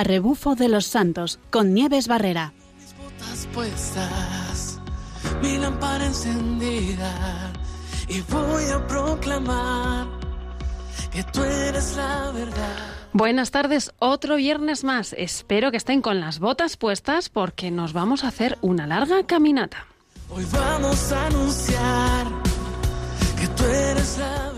A rebufo de los santos con Nieves Barrera. Mis botas puestas, mi lámpara encendida y voy a proclamar que tú eres la verdad. Buenas tardes, otro viernes más. Espero que estén con las botas puestas porque nos vamos a hacer una larga caminata. Hoy vamos a anunciar que tú eres la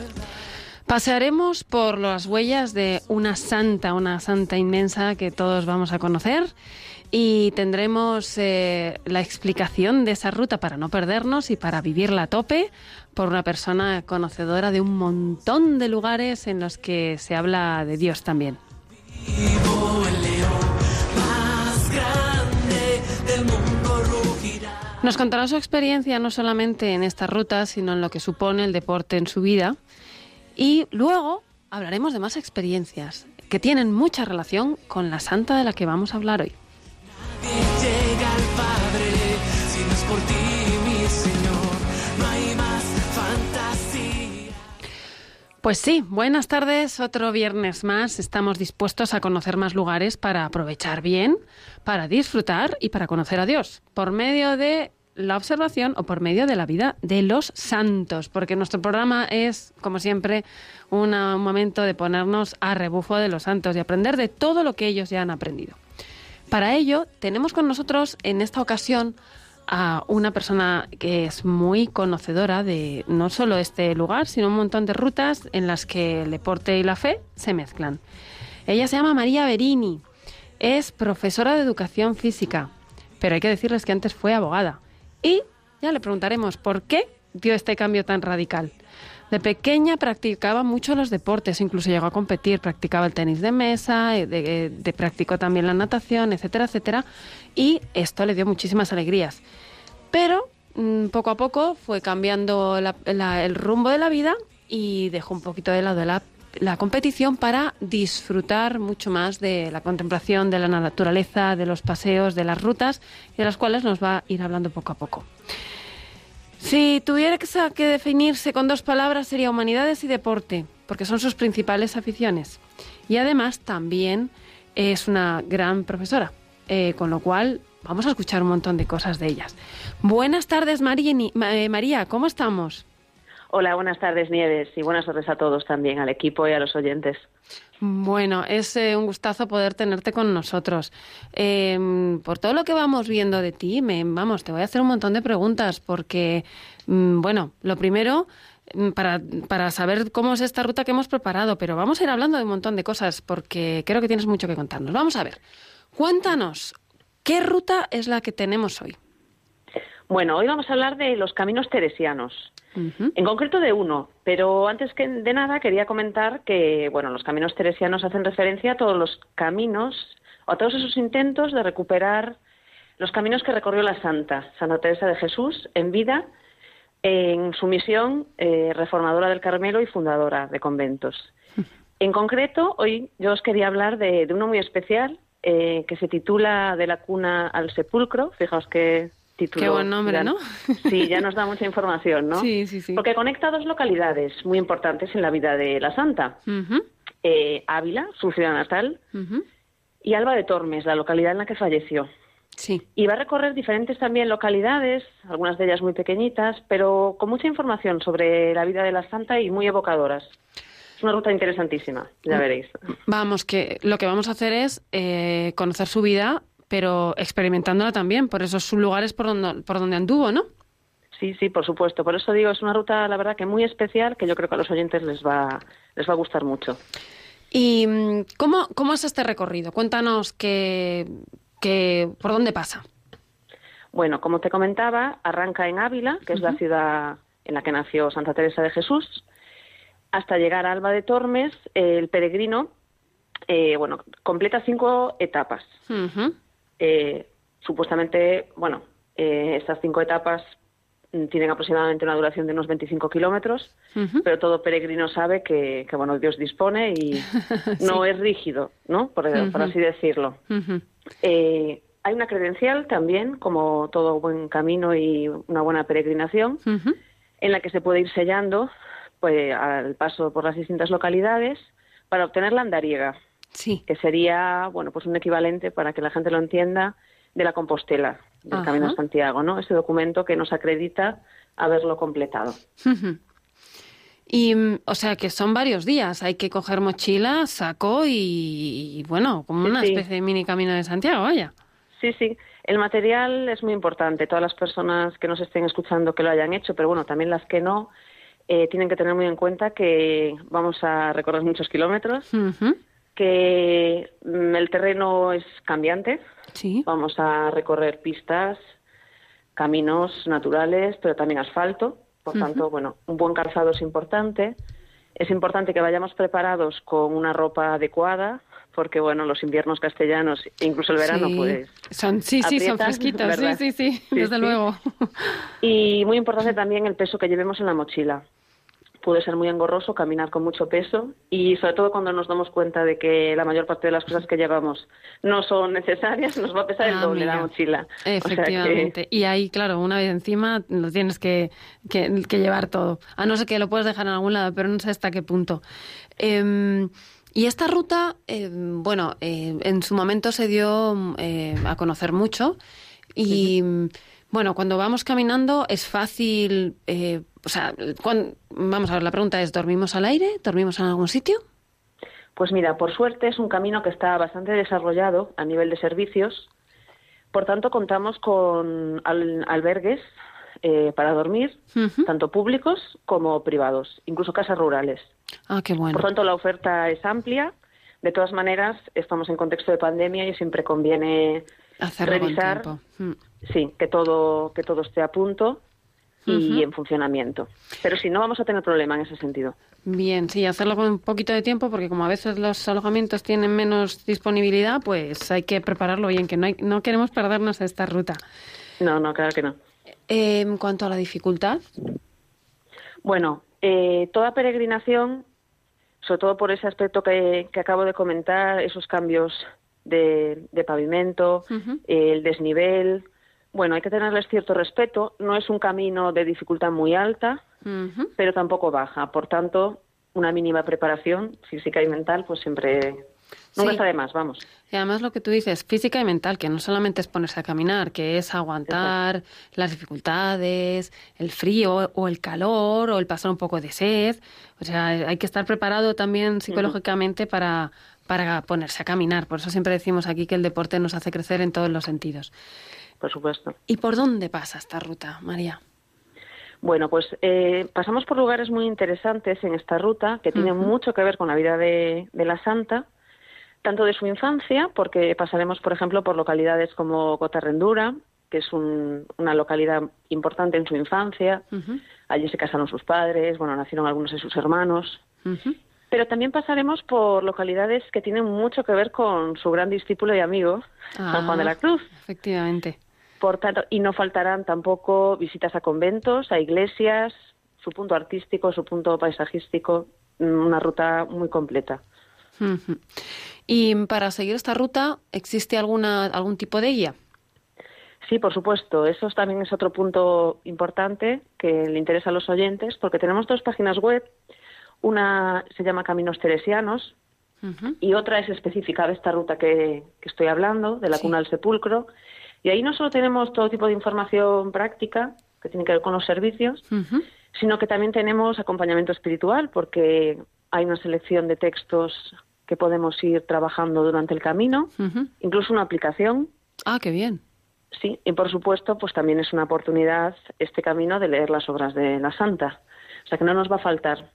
verdad. Pasearemos por las huellas de una santa, una santa inmensa que todos vamos a conocer y tendremos eh, la explicación de esa ruta para no perdernos y para vivirla a tope por una persona conocedora de un montón de lugares en los que se habla de Dios también. Nos contará su experiencia no solamente en esta ruta, sino en lo que supone el deporte en su vida. Y luego hablaremos de más experiencias que tienen mucha relación con la santa de la que vamos a hablar hoy. Nadie llega al Padre si no es por ti, mi Señor. No hay más fantasía. Pues sí, buenas tardes, otro viernes más. Estamos dispuestos a conocer más lugares para aprovechar bien, para disfrutar y para conocer a Dios por medio de la observación o por medio de la vida de los santos, porque nuestro programa es, como siempre, un momento de ponernos a rebufo de los santos y aprender de todo lo que ellos ya han aprendido. Para ello, tenemos con nosotros en esta ocasión a una persona que es muy conocedora de no solo este lugar, sino un montón de rutas en las que el deporte y la fe se mezclan. Ella se llama María Berini, es profesora de educación física, pero hay que decirles que antes fue abogada. Y ya le preguntaremos por qué dio este cambio tan radical. De pequeña practicaba mucho los deportes, incluso llegó a competir, practicaba el tenis de mesa, eh, de- practicó también la natación, etcétera, etcétera, y esto le dio muchísimas alegrías. Pero mm, poco a poco fue cambiando el rumbo de la vida y dejó un poquito de lado la, la competición para disfrutar mucho más de la contemplación de la naturaleza, de los paseos, de las rutas, de las cuales nos va a ir hablando poco a poco. Si tuviera que definirse con dos palabras sería humanidades y deporte, porque son sus principales aficiones. Y además también es una gran profesora, eh, con lo cual vamos a escuchar un montón de cosas de ellas. Buenas tardes, eh, María, ¿cómo estamos? Hola, buenas tardes Nieves y buenas tardes a todos también, al equipo y a los oyentes. Bueno, es eh, un gustazo poder tenerte con nosotros. Eh, por todo lo que vamos viendo de ti, me, vamos, te voy a hacer un montón de preguntas porque, mm, bueno, lo primero, mm, para, para saber cómo es esta ruta que hemos preparado, pero vamos a ir hablando de un montón de cosas porque creo que tienes mucho que contarnos. Vamos a ver, cuéntanos, ¿qué ruta es la que tenemos hoy? Bueno, hoy vamos a hablar de los caminos teresianos, En concreto de uno, pero antes que de nada quería comentar que, bueno, los caminos teresianos hacen referencia a todos los caminos, o a todos esos intentos de recuperar los caminos que recorrió la Santa, Santa Teresa de Jesús, en vida, en su misión eh, reformadora del Carmelo y fundadora de conventos. En concreto, hoy yo os quería hablar de, de uno muy especial eh, que se titula De la cuna al sepulcro. Fijaos qué Qué buen nombre, ya- ¿no? Sí, ya nos da mucha información, ¿no? Sí, sí, sí. Porque conecta dos localidades muy importantes en la vida de la santa. Eh, Ávila, su ciudad natal, y Alba de Tormes, la localidad en la que falleció. Sí. Y va a recorrer diferentes también localidades, algunas de ellas muy pequeñitas, pero con mucha información sobre la vida de la santa y muy evocadoras. Es una ruta interesantísima, ya veréis. Vamos, que lo que vamos a hacer es eh, conocer su vida, pero experimentándola también, por esos lugares por donde, por donde anduvo, ¿no? Sí, sí, por supuesto. Por eso digo, es una ruta, la verdad, que muy especial, que yo creo que a los oyentes les va, les va a gustar mucho. ¿Y mm, cómo, cómo es este recorrido? Cuéntanos que, que, por dónde pasa. Bueno, como te comentaba, arranca en Ávila, que es la ciudad en la que nació Santa Teresa de Jesús, hasta llegar a Alba de Tormes, el peregrino, eh, bueno, completa cinco etapas. Eh, supuestamente, bueno, eh, estas cinco etapas mm, tienen aproximadamente una duración de unos 25 kilómetros, pero todo peregrino sabe que, que, bueno, Dios dispone y no es rígido, ¿no? Por, por así decirlo. Eh, hay una credencial también, como todo buen camino y una buena peregrinación, en la que se puede ir sellando pues, al paso por las distintas localidades para obtener la andariega. Sí. que sería, bueno, pues un equivalente, para que la gente lo entienda, de la Compostela, del Ajá. Camino de Santiago, ¿no? Ese documento que nos acredita haberlo completado. Y, o sea, que son varios días. Hay que coger mochila, saco y, y, bueno, como una sí. especie de mini camino de Santiago, vaya. Sí, sí. El material es muy importante. Todas las personas que nos estén escuchando que lo hayan hecho, pero bueno, también las que no, eh, tienen que tener muy en cuenta que vamos a recorrer muchos kilómetros, Ujú. Que mm, el terreno es cambiante. Sí. Vamos a recorrer pistas, caminos naturales, pero también asfalto. Por tanto, bueno, un buen calzado es importante. Es importante que vayamos preparados con una ropa adecuada, porque bueno, los inviernos castellanos, e incluso el verano, Sí. pues Son, sí, sí, son fresquitos. Sí, ¿verdad? sí, sí, Sí, desde sí. luego. Y muy importante también el peso que llevemos en la mochila. Puede ser muy engorroso caminar con mucho peso y sobre todo cuando nos damos cuenta de que la mayor parte de las cosas que llevamos no son necesarias, nos va a pesar el Ah, doble la mira. mochila. O sea que- Efectivamente. Y ahí, claro, una vez encima lo tienes que, que- que llevar todo. A no ser que lo puedes dejar en algún lado, pero no sé hasta qué punto. Em, y esta ruta, em, bueno, eh, en su momento se dio eh, a conocer mucho. Y bueno, cuando vamos caminando es fácil. eh, o sea, vamos a ver, la pregunta es: ¿dormimos al aire? ¿Dormimos en algún sitio? Pues mira, por suerte es un camino que está bastante desarrollado a nivel de servicios. Por tanto, contamos con al- albergues eh, para dormir, tanto públicos como privados, incluso casas rurales. Ah, qué bueno. Por tanto, la oferta es amplia. De todas maneras, estamos en contexto de pandemia y siempre conviene Hacerlo con revisar, tiempo. Mm. sí, que todo que todo esté a punto y en funcionamiento. Pero si no, vamos a tener problema en ese sentido. Bien, sí, hacerlo con un poquito de tiempo porque como a veces los alojamientos tienen menos disponibilidad, pues hay que prepararlo bien, que no, hay- no queremos perdernos esta ruta. No, no, claro que no. Eh, en cuanto a la dificultad, Bueno, eh, toda peregrinación, sobre todo por ese aspecto que, que acabo de comentar, esos cambios de, de pavimento, el desnivel, bueno, hay que tenerles cierto respeto. No es un camino de dificultad muy alta, pero tampoco baja. Por tanto, una mínima preparación física y mental, pues siempre nunca Sí. está de más, vamos. y además lo que tú dices, física y mental, que no solamente es ponerse a caminar, que es aguantar las dificultades, el frío o el calor o el pasar un poco de sed. O sea, hay que estar preparado también psicológicamente para, para ponerse a caminar. Por eso siempre decimos aquí que el deporte nos hace crecer en todos los sentidos. Por supuesto. ¿Y por dónde pasa esta ruta, María? Bueno, pues eh, pasamos por lugares muy interesantes en esta ruta que tienen mucho que ver con la vida de, de la santa, tanto de su infancia, porque pasaremos, por ejemplo, por localidades como Cotarrendura, que es un- una localidad importante en su infancia. Allí se casaron sus padres, bueno, nacieron algunos de sus hermanos. Pero también pasaremos por localidades que tienen mucho que ver con su gran discípulo y amigo, San Juan de la Ah, Cruz. Efectivamente. Por tanto, y no faltarán tampoco visitas a conventos, a iglesias, su punto artístico, su punto paisajístico, mm, una ruta muy completa. Y para seguir esta ruta, ¿existe alguna algún tipo de guía? Sí, por supuesto, eso también es otro punto importante que le interesa a los oyentes, porque tenemos dos páginas web. Una se llama Caminos Teresianos y otra es específica de esta ruta que, que estoy hablando, de la Sí. cuna al sepulcro. Y ahí no solo tenemos todo tipo de información práctica que tiene que ver con los servicios, sino que también tenemos acompañamiento espiritual, porque hay una selección de textos que podemos ir trabajando durante el camino, incluso una aplicación, Ah, qué bien. sí, y por supuesto, pues también es una oportunidad este camino de leer las obras de la Santa. O sea que no nos va a faltar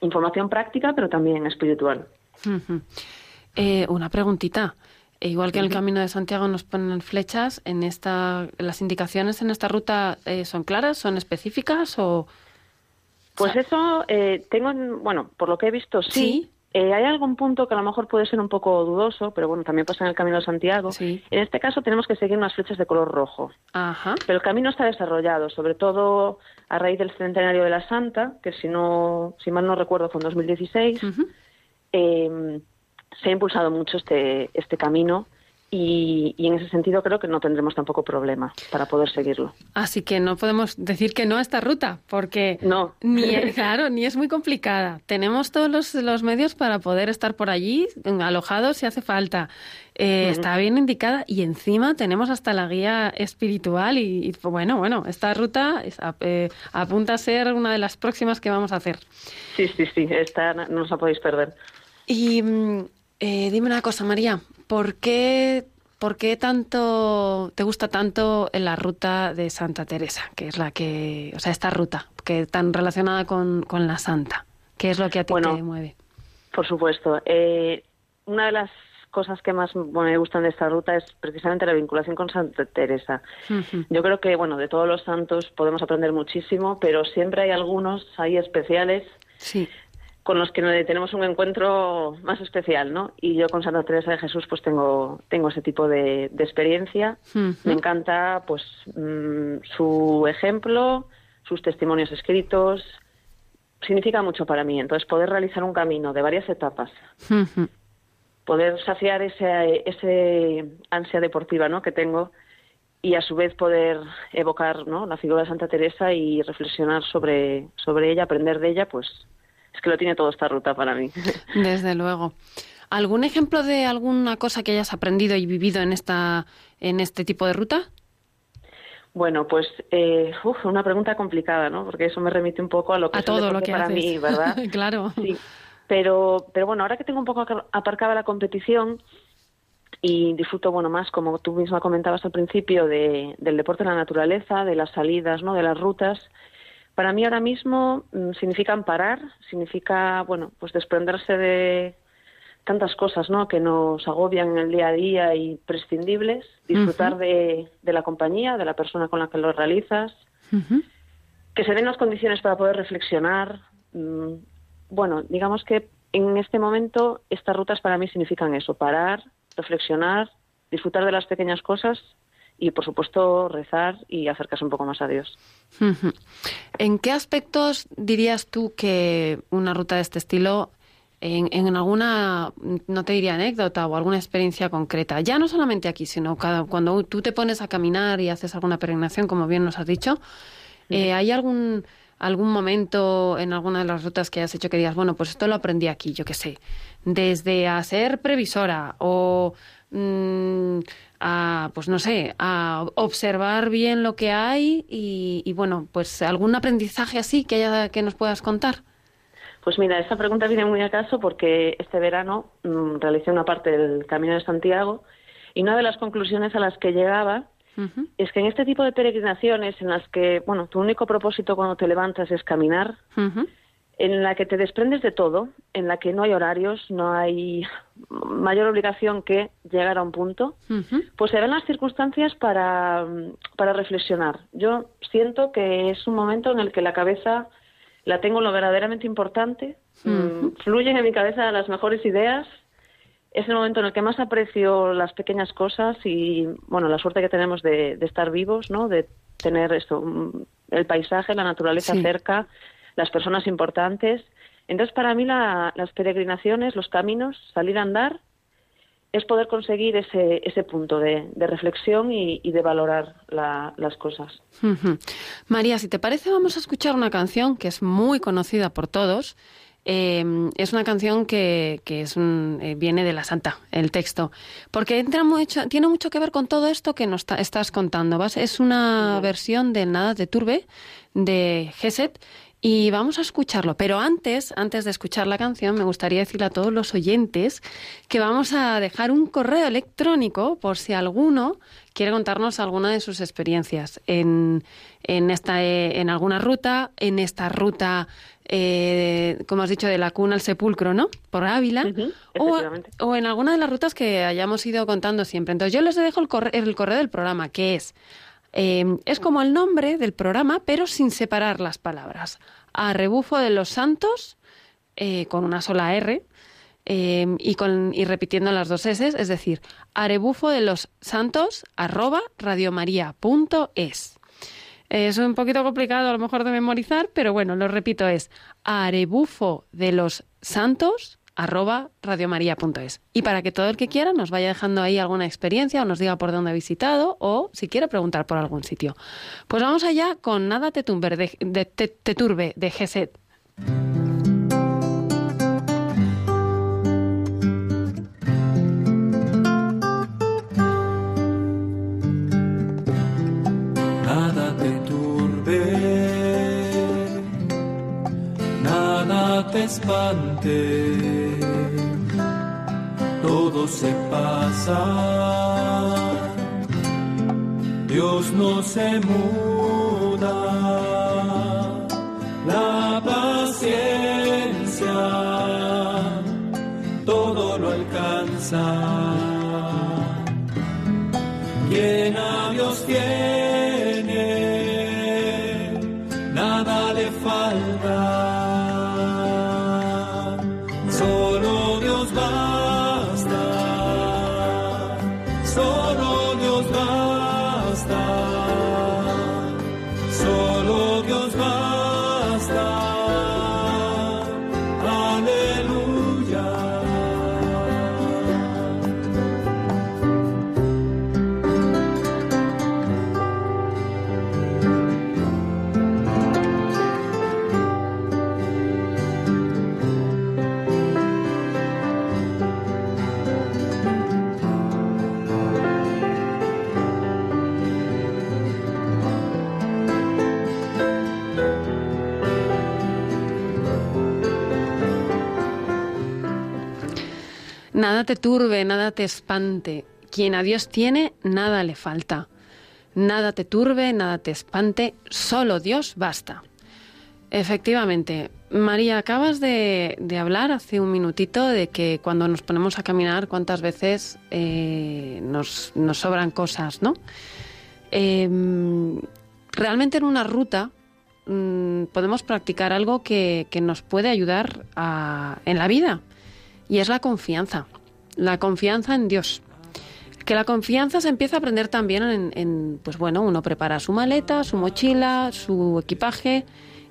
información práctica, pero también espiritual. Eh, una preguntita. E igual que en el Camino de Santiago nos ponen flechas, en esta, las indicaciones en esta ruta eh, son claras, son específicas o Pues O sea- eso, eh, tengo, en- bueno, por lo que he visto, sí. Sí. Eh, hay algún punto que a lo mejor puede ser un poco dudoso, pero bueno, también pasa en el Camino de Santiago. Sí. En este caso tenemos que seguir unas flechas de color rojo. Ajá. Pero el camino está desarrollado, sobre todo a raíz del centenario de la Santa, que si no, si mal no recuerdo fue en 2016. Ujú. Eh, se ha impulsado mucho este, este camino y, y en ese sentido creo que no tendremos tampoco problema para poder seguirlo. Así que no podemos decir que no a esta ruta, porque No. ni claro, ni es muy complicada. Tenemos todos los, los medios para poder estar por allí, alojados si hace falta. Eh, Está bien indicada y encima tenemos hasta la guía espiritual y, y, bueno, bueno, esta ruta es- eh, apunta a ser una de las próximas que vamos a hacer. Sí, sí, sí, esta no no os la podéis perder. Y mm, eh, dime una cosa, María, ¿por qué, ¿por qué tanto te gusta tanto la ruta de Santa Teresa, que es la que, o sea, esta ruta, que tan relacionada con, con la Santa? ¿Qué es lo que a ti Bueno, te mueve? Por supuesto. Eh, una de las cosas que más me gustan de esta ruta es precisamente la vinculación con Santa Teresa. Yo creo que, bueno, de todos los santos podemos aprender muchísimo, pero siempre hay algunos ahí especiales Sí. Con los que tenemos un encuentro más especial, ¿no? Y yo con Santa Teresa de Jesús pues tengo, tengo ese tipo de, de experiencia. Me encanta pues mm, su ejemplo, sus testimonios escritos, significa mucho para mí. Entonces poder realizar un camino de varias etapas, poder saciar ese, ese ansia deportiva, ¿no? Que tengo y a su vez poder evocar ¿no? la figura de Santa Teresa y reflexionar sobre, sobre ella, aprender de ella, pues es que lo tiene toda esta ruta para mí. Desde luego. ¿Algún ejemplo de alguna cosa que hayas aprendido y vivido en esta en este tipo de ruta? Bueno, pues eh, uf, una pregunta complicada, ¿no? Porque eso me remite un poco a lo que A todo lo que para haces. mí, ¿verdad? claro. Sí, pero, pero bueno, ahora que tengo un poco aparcada la competición y disfruto, bueno, más, como tú misma comentabas al principio, de, del deporte de la naturaleza, de las salidas, ¿no? De las rutas, para mí ahora mismo mm, significan parar, significa, bueno, pues desprenderse de tantas cosas, ¿no? Que nos agobian en el día a día y prescindibles, disfrutar de, de la compañía, de la persona con la que lo realizas, que se den las condiciones para poder reflexionar. Mm, Bueno, digamos que en este momento estas rutas para mí significan eso, parar, reflexionar, disfrutar de las pequeñas cosas y, por supuesto, rezar y acercarse un poco más a Dios. ¿En qué aspectos dirías tú que una ruta de este estilo, en, en alguna, no te diría anécdota o alguna experiencia concreta, ya no solamente aquí, sino cada, cuando tú te pones a caminar y haces alguna peregrinación, como bien nos has dicho, eh, ¿hay algún algún momento en alguna de las rutas que hayas hecho que digas, bueno, pues esto lo aprendí aquí, yo qué sé, desde a ser previsora o mm, a, pues no sé, a observar bien lo que hay y, y, bueno, pues algún aprendizaje así que haya que nos puedas contar. Pues mira, esta pregunta viene muy a caso porque este verano mm, realicé una parte del Camino de Santiago y una de las conclusiones a las que llegaba es que en este tipo de peregrinaciones en las que, bueno, tu único propósito cuando te levantas es caminar, en la que te desprendes de todo, en la que no hay horarios, no hay mayor obligación que llegar a un punto, pues se ven las circunstancias para, para reflexionar. Yo siento que es un momento en el que la cabeza la tengo lo verdaderamente importante, mm, fluyen en mi cabeza las mejores ideas, es el momento en el que más aprecio las pequeñas cosas y, bueno, la suerte que tenemos de, de estar vivos, ¿no? De tener esto, mm, el paisaje, la naturaleza Sí. cerca, las personas importantes. Entonces, para mí la- las peregrinaciones, los caminos, salir a andar, es poder conseguir ese, ese punto de, de reflexión y, y de valorar la- las cosas. María, si te parece, vamos a escuchar una canción que es muy conocida por todos. Eh, es una canción que, que es un- eh, viene de la Santa, el texto, porque entra mucho, tiene mucho que ver con todo esto que nos estás contando. ¿vas? Es una versión de Nada de Turbe, de Geset, y vamos a escucharlo. Pero antes, antes de escuchar la canción, me gustaría decirle a todos los oyentes que vamos a dejar un correo electrónico por si alguno quiere contarnos alguna de sus experiencias en, en, esta, eh, en alguna ruta, en esta ruta, eh, como has dicho, de la cuna al sepulcro, ¿no? Por Ávila. O, en alguna de las rutas que hayamos ido contando siempre. Entonces, yo les dejo el correo, el correo del programa, que es eh, es como el nombre del programa, pero sin separar las palabras. A rebufo de los santos, eh, con una sola R, eh, y, con, y repitiendo las dos S, es decir, a rebufo de los santos, arroba radiomaria.es. Es un poquito complicado a lo mejor de memorizar, pero bueno, lo repito, es a rebufo de los santos, arroba radiomaria.es. Y para que todo el que quiera nos vaya dejando ahí alguna experiencia o nos diga por dónde ha visitado o si quiere preguntar por algún sitio. Pues vamos allá con Nada te, tumber de, de- te- turbe de Geset. nada te turbe, nada te espante, se pasa, Dios no se muda, la paciencia todo lo alcanza. Quien a Dios tiene, solo Dios Nada te turbe, nada te espante. Quien a Dios tiene, nada le falta. Nada te turbe, nada te espante, solo Dios basta. Efectivamente, María, acabas de, de hablar hace un minutito de que cuando nos ponemos a caminar, cuántas veces eh, nos, nos sobran cosas, ¿no? Em, realmente en una ruta mm, podemos practicar algo que, que nos puede ayudar a- en la vida y es la confianza, la confianza en Dios. Que la confianza se empieza a aprender también en, en, pues bueno, uno prepara su maleta, su mochila, su equipaje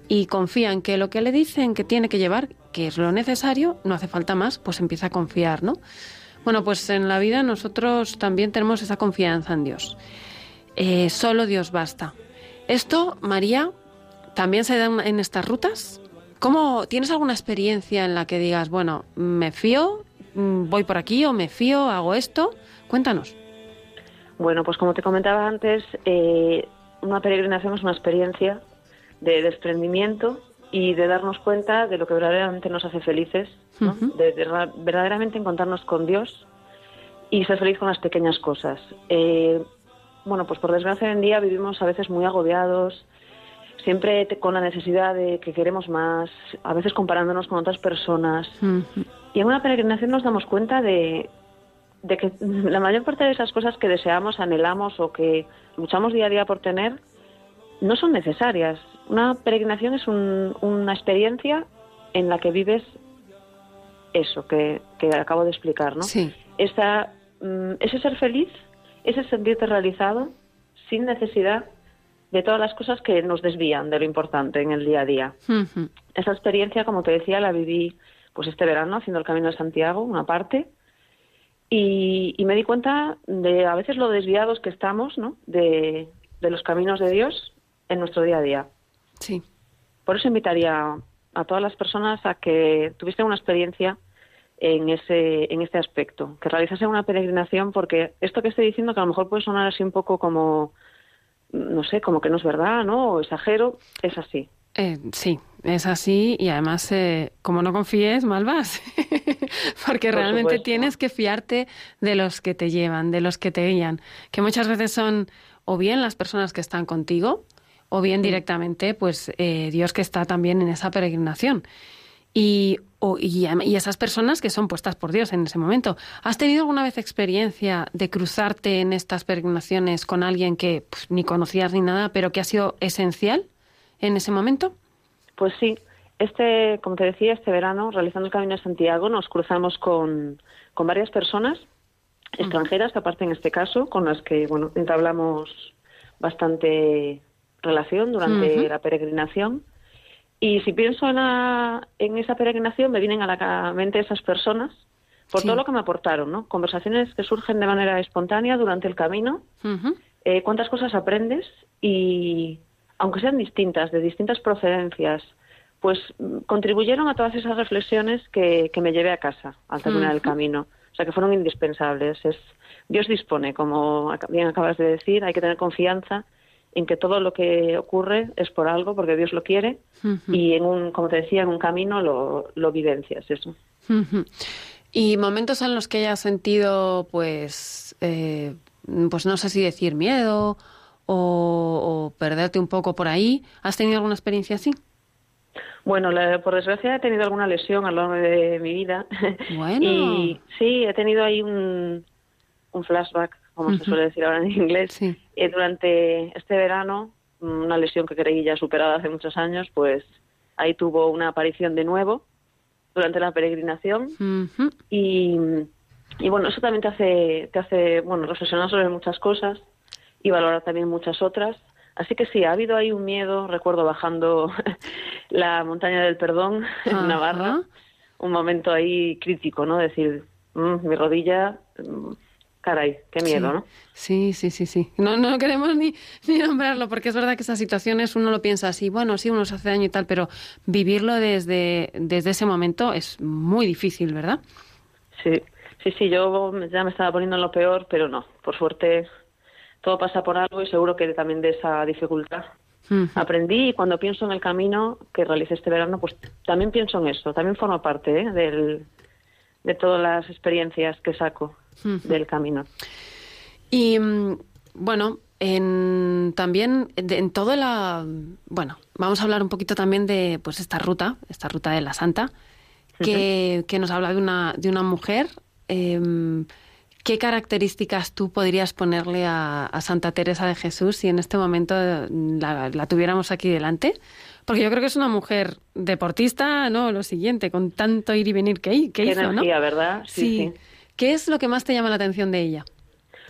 y confía en que lo que le dicen que tiene que llevar, que es lo necesario, no hace falta más, pues empieza a confiar, ¿no? Bueno, pues en la vida nosotros también tenemos esa confianza en Dios. Eh, solo Dios basta. Esto, María, también se da en- estas rutas. ¿Cómo tienes alguna experiencia en la que digas, bueno, me fío, voy por aquí o me fío, hago esto? Cuéntanos. Bueno, pues como te comentaba antes, eh, una peregrinación es una experiencia de desprendimiento y de darnos cuenta de lo que verdaderamente nos hace felices, de, de ra- verdaderamente encontrarnos con Dios y ser feliz con las pequeñas cosas. Eh, bueno, pues por desgracia hoy en día vivimos a veces muy agobiados, siempre te- con la necesidad de que queremos más, a veces comparándonos con otras personas. Y en una peregrinación nos damos cuenta de, de que la mayor parte de esas cosas que deseamos, anhelamos o que luchamos día a día por tener no son necesarias. Una peregrinación es un- una experiencia en la que vives eso que, que acabo de explicar, ¿no? Sí. Esa, mm, ese ser feliz, ese sentirte realizado sin necesidad de todas las cosas que nos desvían de lo importante en el día a día. Esa experiencia, como te decía, la viví pues este verano haciendo el Camino de Santiago, una parte, y, y me di cuenta de a veces lo desviados que estamos, ¿no? De, de los caminos de Dios en nuestro día a día. Sí. Por eso invitaría a todas las personas a que tuviesen una experiencia en ese en este aspecto, que realizasen una peregrinación, porque esto que estoy diciendo, que a lo mejor puede sonar así un poco como, no sé, como que no es verdad, ¿no? O exagero, es así. Eh, sí, es así y además, eh, como no confíes, mal vas. Porque Por realmente supuesto. tienes que fiarte de los que te llevan, de los que te guían, que muchas veces son o bien las personas que están contigo o bien directamente pues eh, Dios que está también en esa peregrinación. Y, o- y esas personas que son puestas por Dios en ese momento. ¿Has tenido alguna vez experiencia de cruzarte en estas peregrinaciones con alguien que pues, ni conocías ni nada, pero que ha sido esencial en ese momento? Pues sí, este, como te decía, este verano, realizando el Camino de Santiago, nos cruzamos con, con varias personas extranjeras, aparte en este caso, con las que bueno entablamos bastante relación durante la peregrinación. Y si pienso en, la- en esa peregrinación, me vienen a la mente esas personas por Sí. todo lo que me aportaron, ¿no? Conversaciones que surgen de manera espontánea durante el camino, eh, cuántas cosas aprendes y, aunque sean distintas, de distintas procedencias, pues mm, contribuyeron a todas esas reflexiones que, que me llevé a casa al terminar el Ujú. camino. O sea, que fueron indispensables. Es, Dios dispone, como bien acabas de decir, hay que tener confianza en que todo lo que ocurre es por algo, porque Dios lo quiere, y en un, como te decía, en un camino lo, lo vivencias, eso. Y momentos en los que hayas sentido, pues, eh, pues no sé si decir miedo o, o perderte un poco por ahí. ¿Has tenido alguna experiencia así? Bueno, la- por desgracia he tenido alguna lesión a lo largo de mi vida. Bueno. y sí, he tenido ahí un, un flashback, como se suele decir ahora en inglés. Sí. Eh, durante este verano, una lesión que creí ya superada hace muchos años, pues ahí tuvo una aparición de nuevo durante la peregrinación. Y, y bueno, eso también te hace, te hace bueno, reflexionar sobre muchas cosas y valorar también muchas otras. Así que sí, ha habido ahí un miedo, recuerdo bajando la montaña del perdón en Ajá. Navarra, un momento ahí crítico, ¿no? Decir, "Mm, mi rodilla, mm, caray, qué miedo, sí. ¿no? Sí, sí, sí, sí. No, no queremos ni, ni nombrarlo porque es verdad que esas situaciones uno lo piensa así, bueno, sí, uno se hace daño y tal, pero vivirlo desde, desde ese momento es muy difícil, ¿verdad? Sí, sí, sí, yo ya me estaba poniendo en lo peor, pero no, por suerte todo pasa por algo y seguro que también de esa dificultad aprendí y cuando pienso en el camino que realicé este verano, pues también pienso en eso, también forma parte ¿eh? del, de todas las experiencias que saco del camino. Y mm, bueno, en, también en todo la... Bueno, vamos a hablar un poquito también de pues esta ruta, esta ruta de la Santa, que, que nos habla de una, de una mujer. em, ¿Qué características tú podrías ponerle a, a Santa Teresa de Jesús si en este momento mm, la, la tuviéramos aquí delante? Porque yo creo que es una mujer deportista, ¿no? Lo siguiente, con tanto ir y venir que, que Qué hizo, ¿no? energía, ¿verdad? Sí. ¿Qué es lo que más te llama la atención de ella?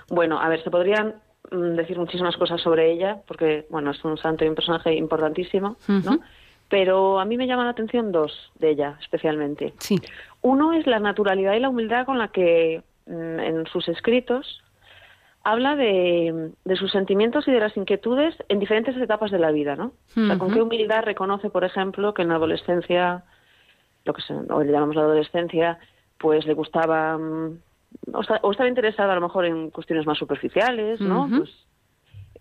Bueno, a ver, se podrían mm, decir muchísimas cosas sobre ella, porque, bueno, es un santo y un personaje importantísimo, ¿no? Pero a mí me llaman la atención dos de ella, especialmente. Sí. Uno es la naturalidad y la humildad con la que en sus escritos habla de, de sus sentimientos y de las inquietudes en diferentes etapas de la vida, ¿no? O sea, con qué humildad reconoce, por ejemplo, que en la adolescencia, lo que se, hoy le llamamos la adolescencia, pues le gustaba, mm, o, esta- o estaba interesada a lo mejor en cuestiones más superficiales, ¿no? Pues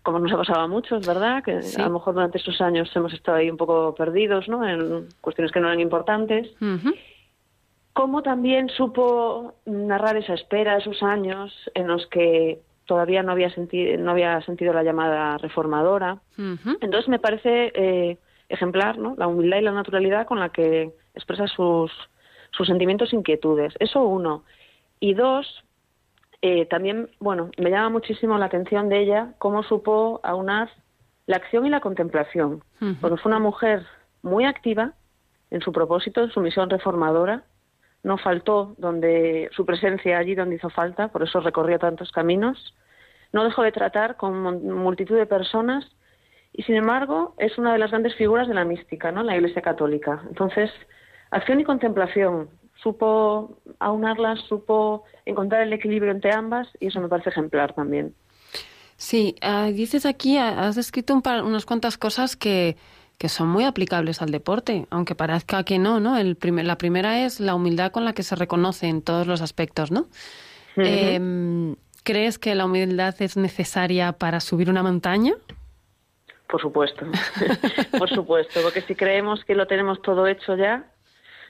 como nos ha pasado a muchos, ¿verdad? Que Sí. a lo mejor durante estos años hemos estado ahí un poco perdidos, ¿no? En cuestiones que no eran importantes Ujú. Cómo también supo narrar esa espera, esos años en los que todavía no había, senti- no había sentido la llamada reformadora. Entonces me parece eh, ejemplar ¿no? la humildad y la naturalidad con la que expresa sus, sus sentimientos e inquietudes. Eso uno. Y dos, eh, también, bueno, me llama muchísimo la atención de ella cómo supo aunar la acción y la contemplación. Ujú. Porque fue una mujer muy activa en su propósito, en su misión reformadora. No faltó donde su presencia allí donde hizo falta, por eso recorrió tantos caminos. No dejó de tratar con multitud de personas y, sin embargo, es una de las grandes figuras de la mística, ¿no? La Iglesia Católica. Entonces, acción y contemplación, supo aunarlas, supo encontrar el equilibrio entre ambas y eso me parece ejemplar también. Sí, ah, dices aquí, ah, has escrito unas cuantas cosas que, que son muy aplicables al deporte, aunque parezca que no, ¿no? El primer- la primera es la humildad con la que se reconoce en todos los aspectos, ¿no? Em, ¿Crees que la humildad es necesaria para subir una montaña? Por supuesto, por supuesto, porque si creemos que lo tenemos todo hecho ya,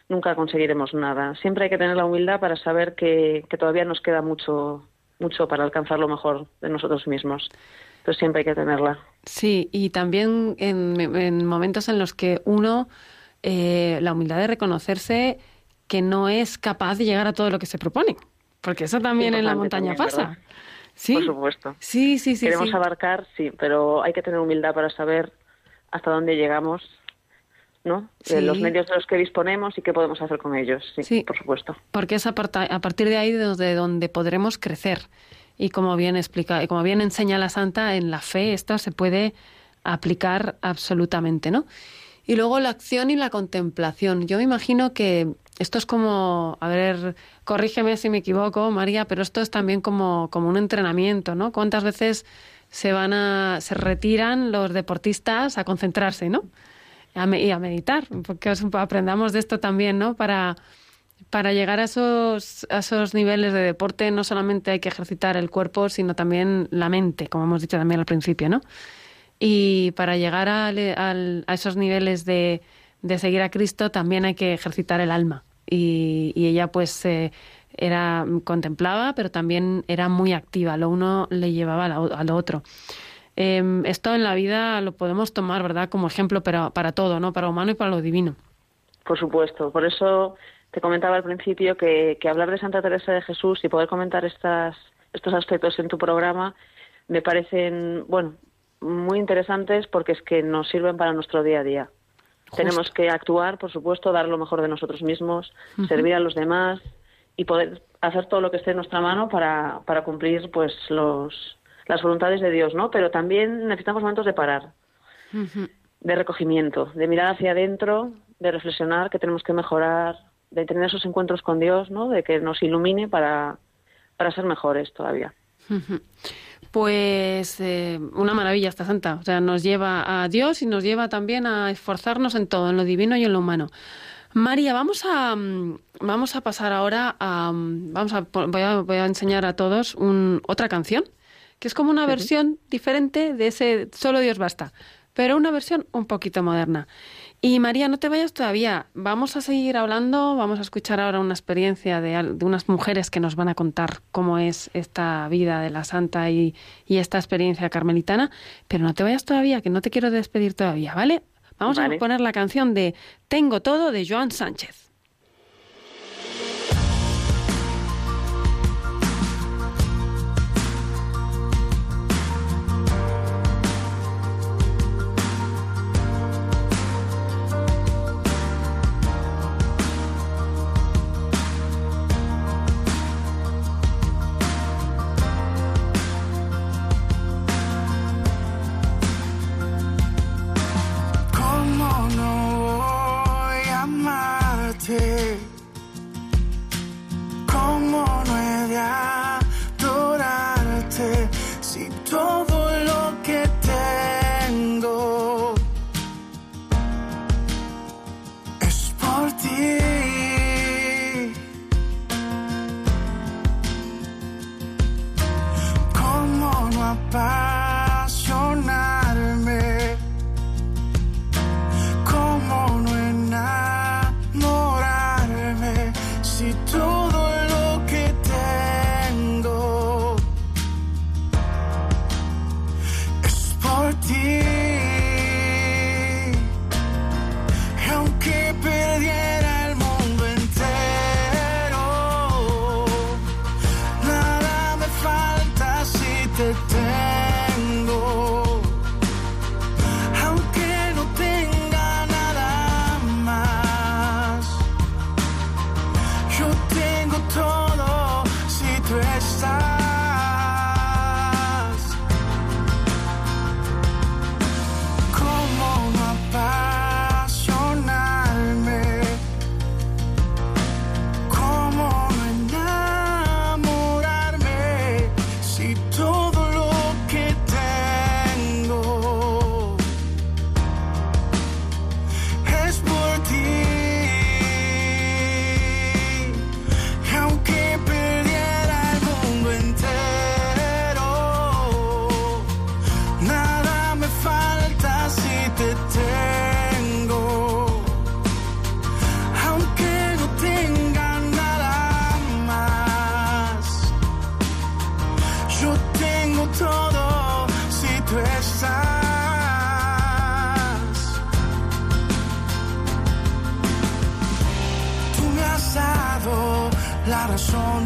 nunca conseguiremos nada. Siempre hay que tener la humildad para saber que, que todavía nos queda mucho, mucho para alcanzar lo mejor de nosotros mismos. Entonces siempre hay que tenerla. Sí, y también en, en momentos en los que uno, eh, la humildad de reconocerse que no es capaz de llegar a todo lo que se propone, porque eso también en la montaña también, pasa. ¿verdad? Sí, Por supuesto. sí, sí, sí. Queremos sí. abarcar, sí, pero hay que tener humildad para saber hasta dónde llegamos, ¿no? De los medios de los que disponemos y qué podemos hacer con ellos. Sí, Sí. por supuesto. Porque es a, a partir de ahí de donde podremos crecer. Y como bien explica, y como bien enseña la Santa, en la fe esto se puede aplicar absolutamente, ¿no? Y luego la acción y la contemplación. Yo me imagino que esto es como, a ver, corrígeme si me equivoco, María, pero esto es también como, como un entrenamiento, ¿no? ¿Cuántas veces se van a, se retiran los deportistas a concentrarse, ¿no? y a meditar, porque aprendamos de esto también, ¿no? Para, para llegar a esos, a esos niveles de deporte no solamente hay que ejercitar el cuerpo, sino también la mente, como hemos dicho también al principio, ¿no? Y para llegar a, a esos niveles de, de, seguir a Cristo también hay que ejercitar el alma. Y, y ella pues eh, era contemplaba, pero también era muy activa. Lo uno le llevaba a lo otro. Eh, esto en la vida lo podemos tomar, ¿verdad?, como ejemplo para, para todo, ¿no? Para lo humano y para lo divino. Por supuesto. Por eso te comentaba al principio que, que hablar de Santa Teresa de Jesús y poder comentar estas, estos aspectos en tu programa me parecen, bueno, muy interesantes porque es que nos sirven para nuestro día a día. Tenemos que actuar, por supuesto, dar lo mejor de nosotros mismos, servir a los demás y poder hacer todo lo que esté en nuestra mano para, para cumplir pues los, las voluntades de Dios, ¿no? Pero también necesitamos momentos de parar, de recogimiento, de mirar hacia adentro, de reflexionar que tenemos que mejorar, de tener esos encuentros con Dios, ¿no? De que nos ilumine para, para ser mejores todavía. Pues eh, una maravilla esta santa, o sea, nos lleva a Dios y nos lleva también a esforzarnos en todo, en lo divino y en lo humano. María, vamos a mm, vamos a pasar ahora a mm, vamos a voy a, voy a enseñar a todos un, otra canción que es como una versión diferente de ese Solo Dios basta, pero una versión un poquito moderna. Y María, no te vayas todavía. Vamos a seguir hablando, vamos a escuchar ahora una experiencia de, unas mujeres que nos van a contar cómo es esta vida de la santa y, esta experiencia carmelitana, pero no te vayas todavía, que no te quiero despedir todavía, ¿vale? Vamos a poner la canción de Tengo todo de Joan Sánchez. La razón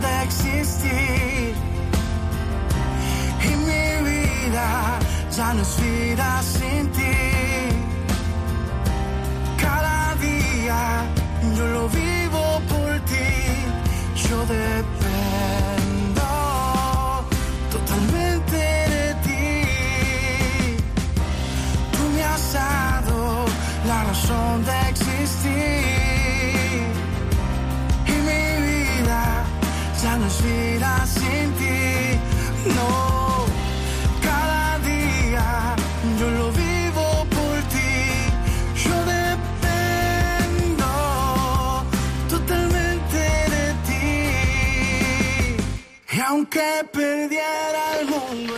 aunque perdiera el mundo.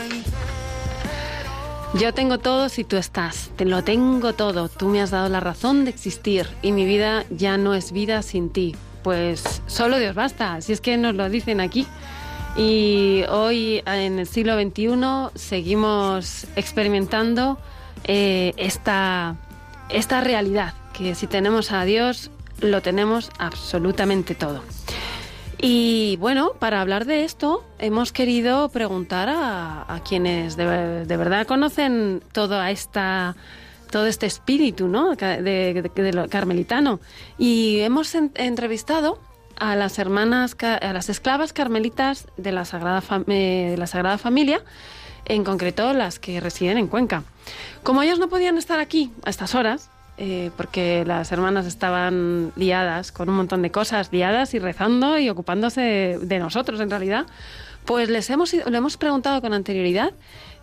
Yo tengo todo si tú estás, te lo tengo todo, tú me has dado la razón de existir y mi vida ya no es vida sin ti. Pues solo Dios basta, si es que nos lo dicen aquí. Y hoy en el siglo XXI seguimos experimentando eh, esta, esta realidad, que si tenemos a Dios lo tenemos absolutamente todo. Y bueno, para hablar de esto, hemos querido preguntar a, quienes de, verdad conocen esta, todo este espíritu ¿no? de, carmelitano. Y hemos entrevistado a las hermanas, a las esclavas carmelitas de la Sagrada, eh, de la Sagrada Familia, en concreto las que residen en Cuenca. Como ellos no podían estar aquí a estas horas, eh, porque las hermanas estaban liadas con un montón de cosas, liadas y rezando y ocupándose de, nosotros en realidad, pues les hemos, le hemos preguntado con anterioridad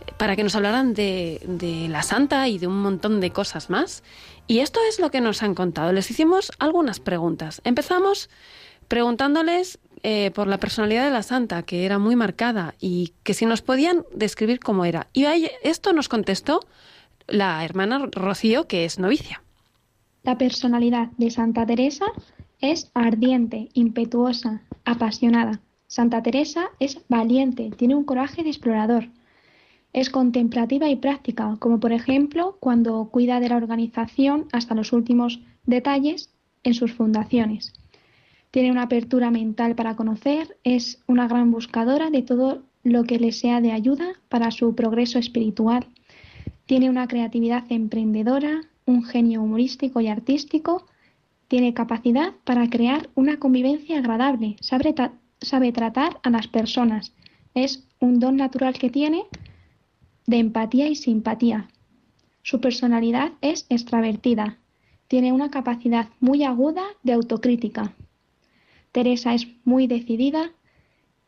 eh, para que nos hablaran de, la santa y de un montón de cosas más. Y esto es lo que nos han contado. Les hicimos algunas preguntas. Empezamos preguntándoles eh, por la personalidad de la santa, que era muy marcada y que si nos podían describir cómo era. Y esto nos contestó la hermana Rocío, que es novicia. La personalidad de Santa Teresa es ardiente, impetuosa, apasionada. Santa Teresa es valiente, tiene un coraje de explorador. Es contemplativa y práctica, como por ejemplo cuando cuida de la organización hasta los últimos detalles en sus fundaciones. Tiene una apertura mental para conocer, es una gran buscadora de todo lo que le sea de ayuda para su progreso espiritual. Tiene una creatividad emprendedora, un genio humorístico y artístico, tiene capacidad para crear una convivencia agradable, sabe, tratar a las personas, es un don natural que tiene de empatía y simpatía. Su personalidad es extravertida, tiene una capacidad muy aguda de autocrítica. Teresa es muy decidida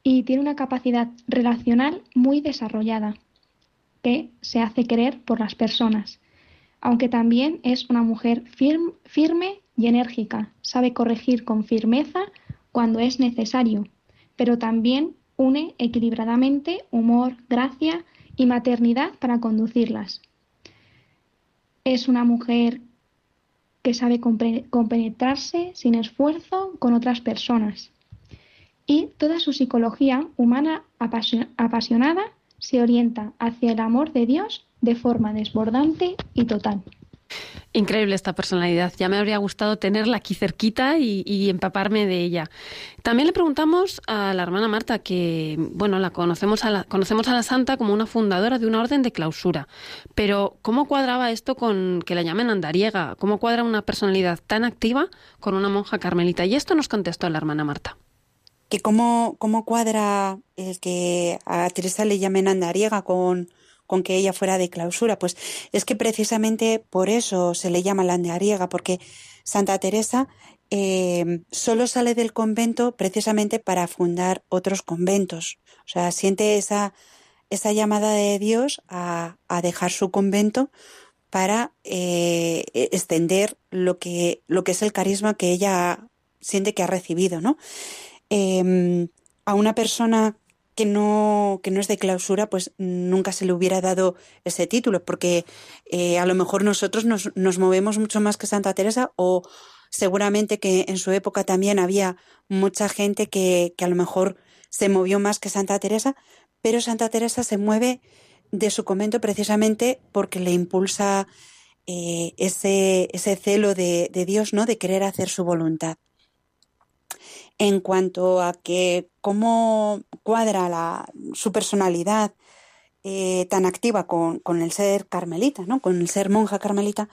y tiene una capacidad relacional muy desarrollada, que se hace querer por las personas aunque también es una mujer firme y enérgica, sabe corregir con firmeza cuando es necesario, pero también une equilibradamente humor, gracia y maternidad para conducirlas. Es una mujer que sabe compenetrarse sin esfuerzo con otras personas. Y toda su psicología humana apasionada se orienta hacia el amor de Dios de forma desbordante y total. Increíble esta personalidad. Ya me habría gustado tenerla aquí cerquita y, empaparme de ella. También le preguntamos a la hermana Marta que, bueno, la conocemos a la, conocemos a la santa como una fundadora de una orden de clausura. Pero, ¿cómo cuadraba esto con que la llamen andariega? ¿Cómo cuadra una personalidad tan activa con una monja carmelita? Y esto nos contestó la hermana Marta. Que cómo, cómo cuadra el que a Teresa le llamen andariega con con que ella fuera de clausura. Pues es que precisamente por eso se le llama la andariega, porque Santa Teresa eh, solo sale del convento precisamente para fundar otros conventos. O sea, siente esa, esa llamada de Dios a, dejar su convento para eh, extender lo que, lo que es el carisma que ella siente que ha recibido, ¿no? Em, a una persona que no, que no es de clausura, pues nunca se le hubiera dado ese título, porque eh, a lo mejor nosotros nos, nos movemos mucho más que Santa Teresa o seguramente que en su época también había mucha gente que, que a lo mejor se movió más que Santa Teresa, pero Santa Teresa se mueve de su convento precisamente porque le impulsa eh, ese, ese celo de, de Dios, ¿no? De querer hacer su voluntad en cuanto a que cómo cuadra la, su personalidad eh, tan activa con, el ser carmelita, ¿no? con el ser monja carmelita,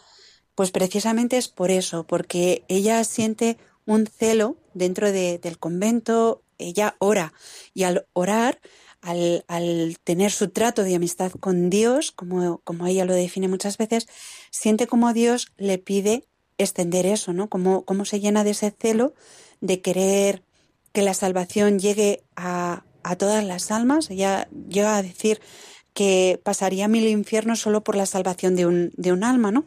pues precisamente es por eso, porque ella siente un celo dentro del convento, ella ora y al orar, al, al, tener su trato de amistad con Dios, como, como ella lo define muchas veces, siente como Dios le pide extender eso, ¿no? Como, cómo se llena de ese celo de querer que la salvación llegue a, a todas las almas. Ella llega a decir que pasaría mil infiernos solo por la salvación de un, de un alma, ¿no?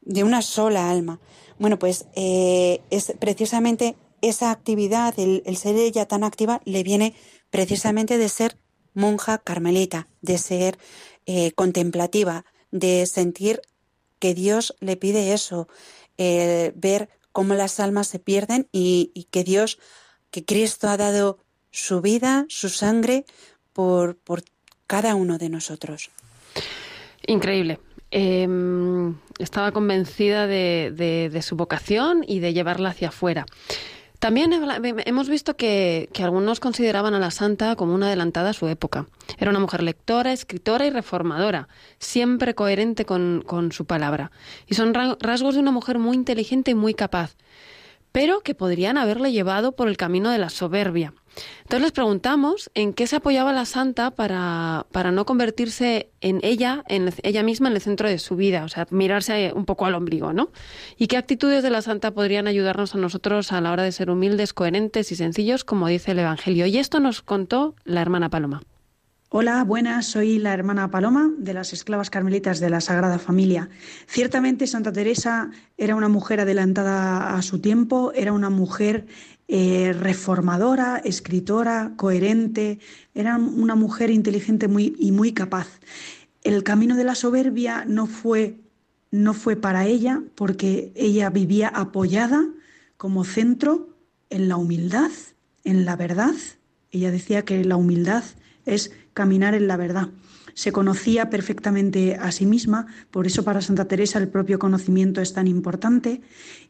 De una sola alma. Bueno, pues eh, es precisamente esa actividad, el, ser ella tan activa, le viene precisamente de ser monja carmelita, de ser eh, contemplativa, de sentir que Dios le pide eso, eh, ver cómo las almas se pierden y, que Dios, que Cristo ha dado su vida, su sangre por, por cada uno de nosotros. Increíble. Em, estaba convencida de, de, su vocación y de llevarla hacia afuera. También hemos visto que, algunos consideraban a la santa como una adelantada a su época. Era una mujer lectora, escritora y reformadora, siempre coherente con, con su palabra. Y son rasgos de una mujer muy inteligente y muy capaz, pero que podrían haberle llevado por el camino de la soberbia. Entonces les preguntamos en qué se apoyaba la santa para, para no convertirse en ella, en ella misma, en el centro de su vida, o sea, mirarse un poco al ombligo, ¿no? Y qué actitudes de la santa podrían ayudarnos a nosotros a la hora de ser humildes, coherentes y sencillos, como dice el Evangelio. Y esto nos contó la hermana Paloma. Hola, buenas, soy la hermana Paloma de las esclavas carmelitas de la Sagrada Familia. Ciertamente Santa Teresa era una mujer adelantada a su tiempo, era una mujer eh, reformadora, escritora, coherente, era una mujer inteligente muy, y muy capaz. El camino de la soberbia no fue, no fue para ella porque ella vivía apoyada como centro en la humildad, en la verdad. Ella decía que la humildad es caminar en la verdad se conocía perfectamente a sí misma, por eso para Santa Teresa el propio conocimiento es tan importante.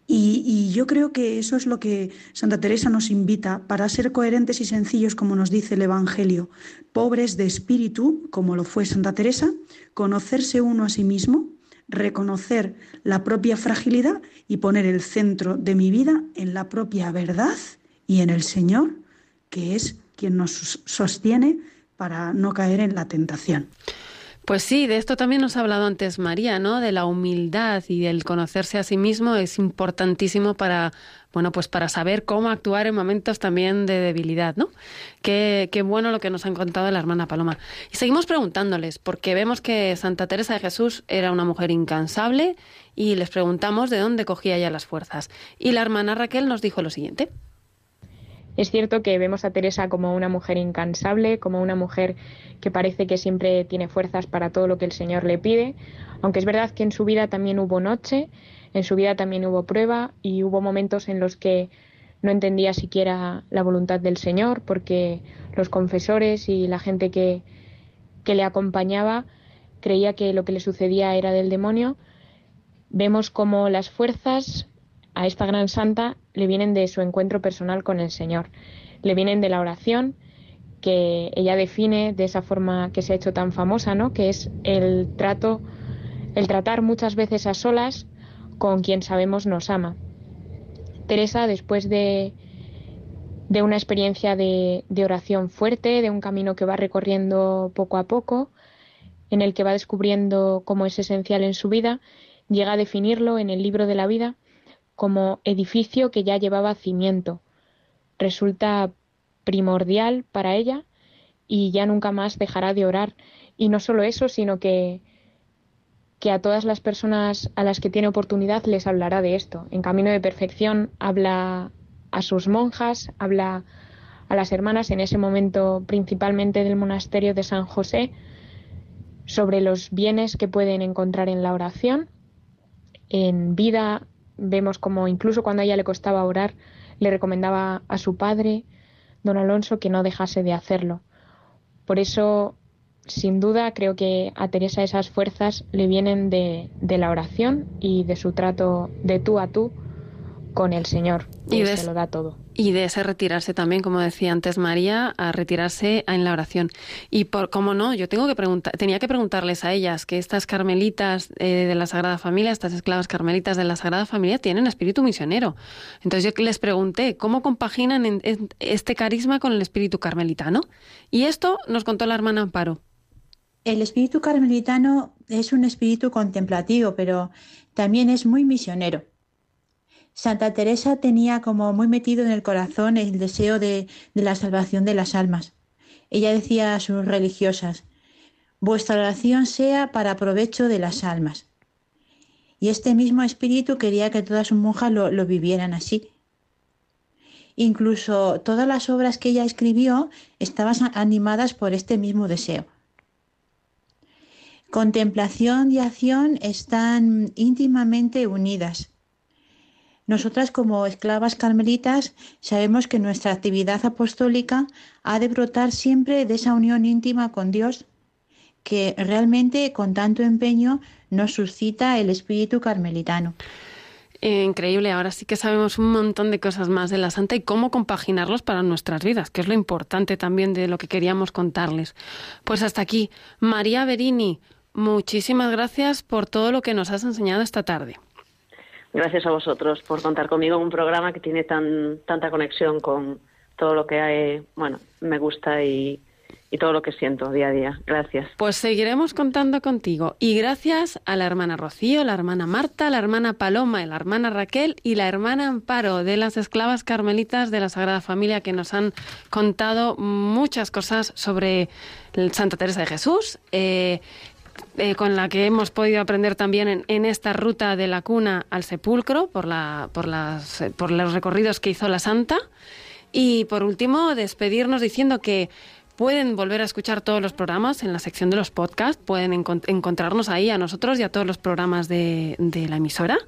Y, yo creo que eso es lo que Santa Teresa nos invita para ser coherentes y sencillos, como nos dice el Evangelio, pobres de espíritu, como lo fue Santa Teresa, conocerse uno a sí mismo, reconocer la propia fragilidad y poner el centro de mi vida en la propia verdad y en el Señor, que es quien nos sostiene para no caer en la tentación. Pues sí, de esto también nos ha hablado antes María, ¿no? De la humildad y del conocerse a sí mismo es importantísimo para, bueno, pues para saber cómo actuar en momentos también de debilidad, ¿no? Qué, bueno lo que nos han contado la hermana Paloma. Y seguimos preguntándoles, porque vemos que Santa Teresa de Jesús era una mujer incansable y les preguntamos de dónde cogía ella las fuerzas. Y la hermana Raquel nos dijo lo siguiente. Es cierto que vemos a Teresa como una mujer incansable, como una mujer que parece que siempre tiene fuerzas para todo lo que el Señor le pide, aunque es verdad que en su vida también hubo noche, en su vida también hubo prueba y hubo momentos en los que no entendía siquiera la voluntad del Señor porque los confesores y la gente que, que le acompañaba creía que lo que le sucedía era del demonio. Vemos como las fuerzas a esta gran santa le vienen de su encuentro personal con el Señor, le vienen de la oración que ella define de esa forma que se ha hecho tan famosa, ¿no? Que es el trato, el tratar muchas veces a solas con quien sabemos nos ama. Teresa, después de, de una experiencia de, de oración fuerte, de un camino que va recorriendo poco a poco, en el que va descubriendo cómo es esencial en su vida, llega a definirlo en el libro de la vida como edificio que ya llevaba cimiento. Resulta primordial para ella y ya nunca más dejará de orar. Y no solo eso, sino que, que a todas las personas a las que tiene oportunidad les hablará de esto. En Camino de Perfección habla a sus monjas, habla a las hermanas en ese momento principalmente del monasterio de San José sobre los bienes que pueden encontrar en la oración. En vida Vemos como incluso cuando a ella le costaba orar, le recomendaba a su padre, don Alonso, que no dejase de hacerlo. Por eso, sin duda, creo que a Teresa esas fuerzas le vienen de, de la oración y de su trato de tú a tú con el Señor, y se lo da todo. Y de ese retirarse también, como decía antes María, a retirarse en la oración. Y por cómo no, yo tengo que preguntar, tenía que preguntarles a ellas que estas carmelitas eh, de la Sagrada Familia, estas esclavas carmelitas de la Sagrada Familia, tienen espíritu misionero. Entonces yo les pregunté cómo compaginan este carisma con el espíritu carmelitano. Y esto nos contó la hermana Amparo. El espíritu carmelitano es un espíritu contemplativo, pero también es muy misionero. Santa Teresa tenía como muy metido en el corazón el deseo de, la salvación de las almas. Ella decía a sus religiosas, vuestra oración sea para provecho de las almas. Y este mismo espíritu quería que todas sus monjas lo, vivieran así. Incluso todas las obras que ella escribió estaban animadas por este mismo deseo. Contemplación y acción están íntimamente unidas. Nosotras como esclavas carmelitas sabemos que nuestra actividad apostólica ha de brotar siempre de esa unión íntima con Dios que realmente con tanto empeño nos suscita el espíritu carmelitano. Eh, increíble, ahora sí que sabemos un montón de cosas más de la santa y cómo compaginarlos para nuestras vidas, que es lo importante también de lo que queríamos contarles. Pues hasta aquí, María Berini, muchísimas gracias por todo lo que nos has enseñado esta tarde. Gracias a vosotros por contar conmigo en un programa que tiene tan, tanta conexión con todo lo que hay, bueno, me gusta y, todo lo que siento día a día. Gracias. Pues seguiremos contando contigo. Y gracias a la hermana Rocío, la hermana Marta, la hermana Paloma, la hermana Raquel y la hermana Amparo de las esclavas carmelitas de la Sagrada Familia que nos han contado muchas cosas sobre Santa Teresa de Jesús. Eh, eh, con la que hemos podido aprender también en, esta ruta de la cuna al sepulcro por, la, por, las, por los recorridos que hizo la santa. Y por último, despedirnos diciendo que Pueden volver a escuchar todos los programas en la sección de los podcasts, pueden encontrarnos ahí a nosotros y a todos los programas de, de la emisora.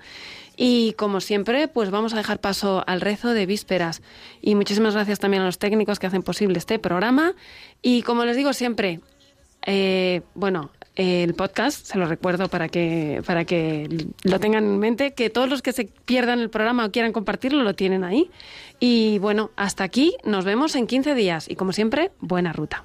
Y como siempre, pues vamos a dejar paso al rezo de vísperas. Y muchísimas gracias también a los técnicos que hacen posible este programa. Y como les digo siempre, eh, bueno, el podcast, se lo recuerdo para que, para que lo tengan en mente, que todos los que se pierdan el programa o quieran compartirlo lo tienen ahí. Y bueno, hasta aquí, nos vemos en 15 días y como siempre, buena ruta.